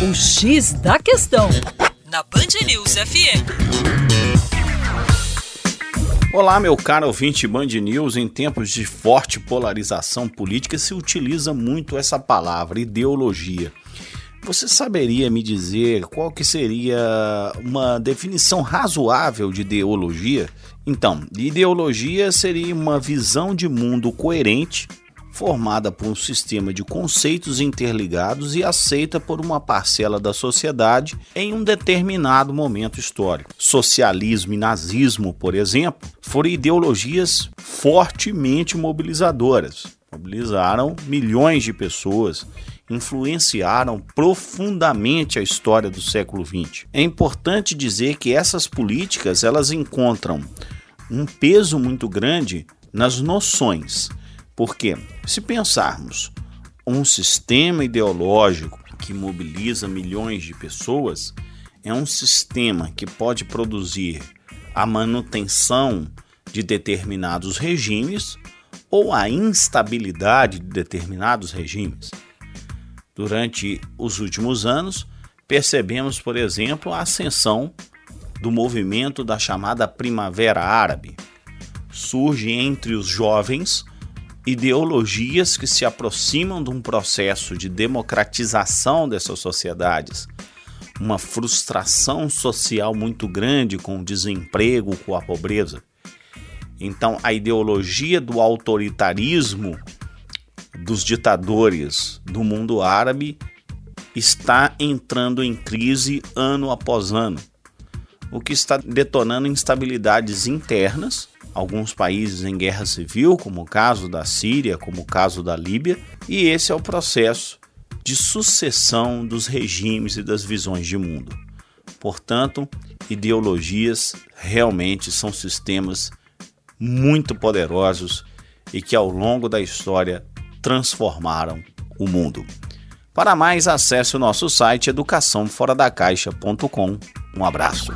O X da Questão, na Band News FM. Olá, meu caro ouvinte Band News. Em tempos de forte polarização política, se utiliza muito essa palavra, ideologia. Você saberia me dizer qual que seria uma definição razoável de ideologia? Então, ideologia seria uma visão de mundo coerente formada por um sistema de conceitos interligados e aceita por uma parcela da sociedade em um determinado momento histórico. Socialismo e nazismo, por exemplo, foram ideologias fortemente mobilizadoras. Mobilizaram milhões de pessoas, influenciaram profundamente a história do século XX. É importante dizer que essas políticas elas encontram um peso muito grande nas noções porque, se pensarmos um sistema ideológico que mobiliza milhões de pessoas, é um sistema que pode produzir a manutenção de determinados regimes ou a instabilidade de determinados regimes. Durante os últimos anos, percebemos, por exemplo, a ascensão do movimento da chamada Primavera Árabe. Surge entre os jovens ideologias que se aproximam de um processo de democratização dessas sociedades, uma frustração social muito grande com o desemprego, com a pobreza. Então, a ideologia do autoritarismo dos ditadores do mundo árabe está entrando em crise ano após ano, o que está detonando instabilidades internas alguns países em guerra civil, como o caso da Síria, como o caso da Líbia, e esse é o processo de sucessão dos regimes e das visões de mundo. Portanto, ideologias realmente são sistemas muito poderosos e que ao longo da história transformaram o mundo. Para mais, acesse o nosso site educaçãoforadacaixa.com. Um abraço.